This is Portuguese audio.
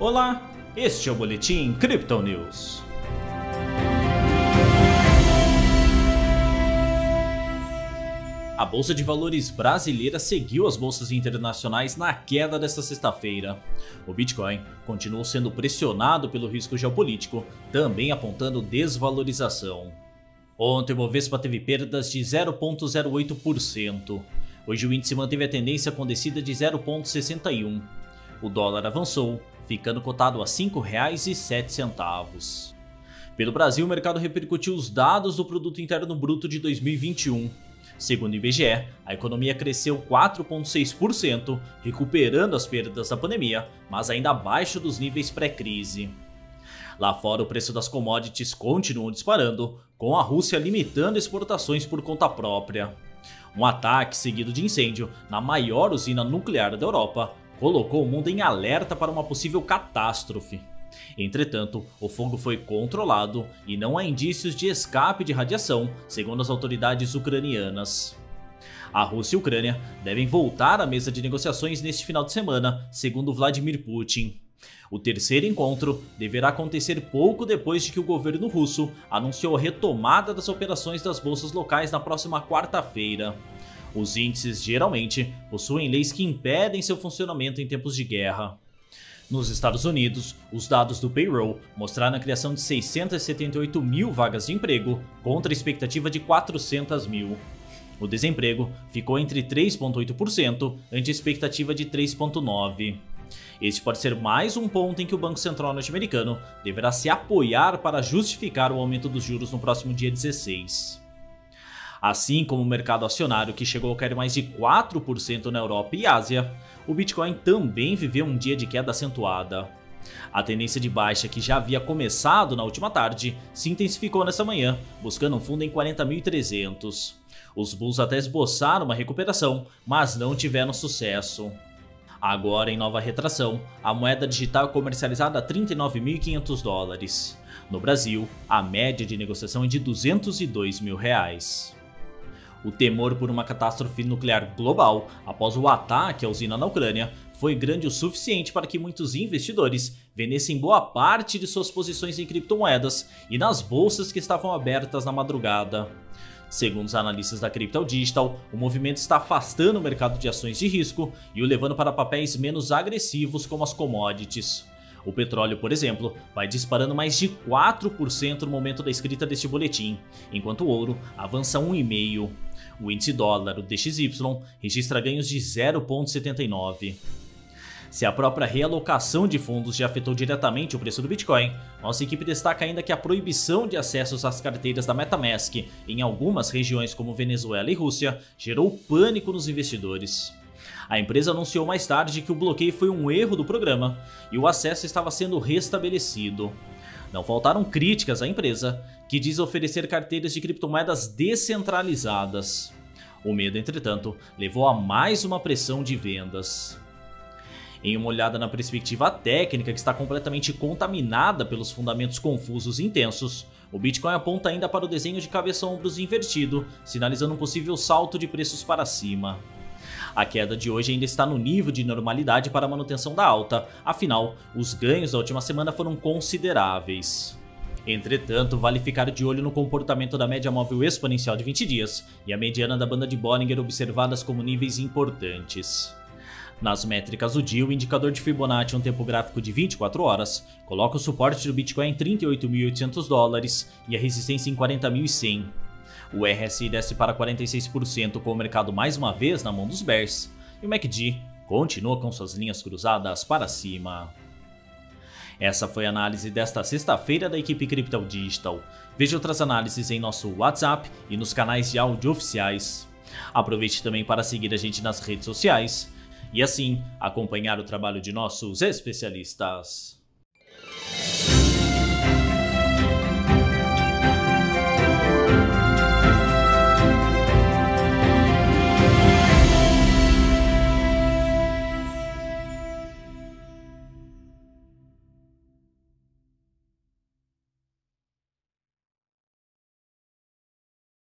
Olá, este é o Boletim Crypto News. A Bolsa de Valores brasileira seguiu as bolsas internacionais na queda desta sexta-feira. O Bitcoin continuou sendo pressionado pelo risco geopolítico, também apontando desvalorização. Ontem o Bovespa teve perdas de 0,08%. Hoje o índice manteve a tendência com descida de 0,61. O dólar avançou, ficando cotado a R$ 5,07. Pelo Brasil, o mercado repercutiu os dados do Produto Interno Bruto de 2021. Segundo o IBGE, a economia cresceu 4,6%, recuperando as perdas da pandemia, mas ainda abaixo dos níveis pré-crise. Lá fora, o preço das commodities continuam disparando, com a Rússia limitando exportações por conta própria. Um ataque seguido de incêndio na maior usina nuclear da Europa colocou o mundo em alerta para uma possível catástrofe. Entretanto, o fogo foi controlado e não há indícios de escape de radiação, segundo as autoridades ucranianas. A Rússia e a Ucrânia devem voltar à mesa de negociações neste final de semana, segundo Vladimir Putin. O terceiro encontro deverá acontecer pouco depois de que o governo russo anunciou a retomada das operações das bolsas locais na próxima quarta-feira. Os índices geralmente possuem leis que impedem seu funcionamento em tempos de guerra. Nos Estados Unidos, os dados do payroll mostraram a criação de 678 mil vagas de emprego contra a expectativa de 400 mil. O desemprego ficou entre 3,8% ante a expectativa de 3,9%. Este pode ser mais um ponto em que o Banco Central norte-americano deverá se apoiar para justificar o aumento dos juros no próximo dia 16. Assim como o mercado acionário, que chegou a cair mais de 4% na Europa e Ásia, o Bitcoin também viveu um dia de queda acentuada. A tendência de baixa que já havia começado na última tarde se intensificou nessa manhã, buscando um fundo em 40.300. Os bulls até esboçaram uma recuperação, mas não tiveram sucesso. Agora, em nova retração, a moeda digital é comercializada a 39.500 dólares. No Brasil, a média de negociação é de 202 mil reais. O temor por uma catástrofe nuclear global após o ataque à usina na Ucrânia foi grande o suficiente para que muitos investidores vendessem boa parte de suas posições em criptomoedas e nas bolsas que estavam abertas na madrugada. Segundo os analistas da Crypto Digital, o movimento está afastando o mercado de ações de risco e o levando para papéis menos agressivos como as commodities. O petróleo, por exemplo, vai disparando mais de 4% no momento da escrita deste boletim, enquanto o ouro avança 1,5%. O índice dólar, o DXY, registra ganhos de 0,79%. Se a própria realocação de fundos já afetou diretamente o preço do Bitcoin, nossa equipe destaca ainda que a proibição de acessos às carteiras da MetaMask em algumas regiões como Venezuela e Rússia gerou pânico nos investidores. A empresa anunciou mais tarde que o bloqueio foi um erro do programa e o acesso estava sendo restabelecido. Não faltaram críticas à empresa, que diz oferecer carteiras de criptomoedas descentralizadas. O medo, entretanto, levou a mais uma pressão de vendas. Em uma olhada na perspectiva técnica que está completamente contaminada pelos fundamentos confusos e intensos, o Bitcoin aponta ainda para o desenho de cabeça-ombros invertido, sinalizando um possível salto de preços para cima. A queda de hoje ainda está no nível de normalidade para a manutenção da alta, afinal, os ganhos da última semana foram consideráveis. Entretanto, vale ficar de olho no comportamento da média móvel exponencial de 20 dias e a mediana da banda de Bollinger observadas como níveis importantes. Nas métricas do dia, o indicador de Fibonacci, um tempo gráfico de 24 horas, coloca o suporte do Bitcoin em 38.800 dólares e a resistência em 40.100. O RSI desce para 46% com o mercado mais uma vez na mão dos bears, e o MACD continua com suas linhas cruzadas para cima. Essa foi a análise desta sexta-feira da equipe Crypto Digital. Veja outras análises em nosso WhatsApp e nos canais de áudio oficiais. Aproveite também para seguir a gente nas redes sociais e assim acompanhar o trabalho de nossos especialistas.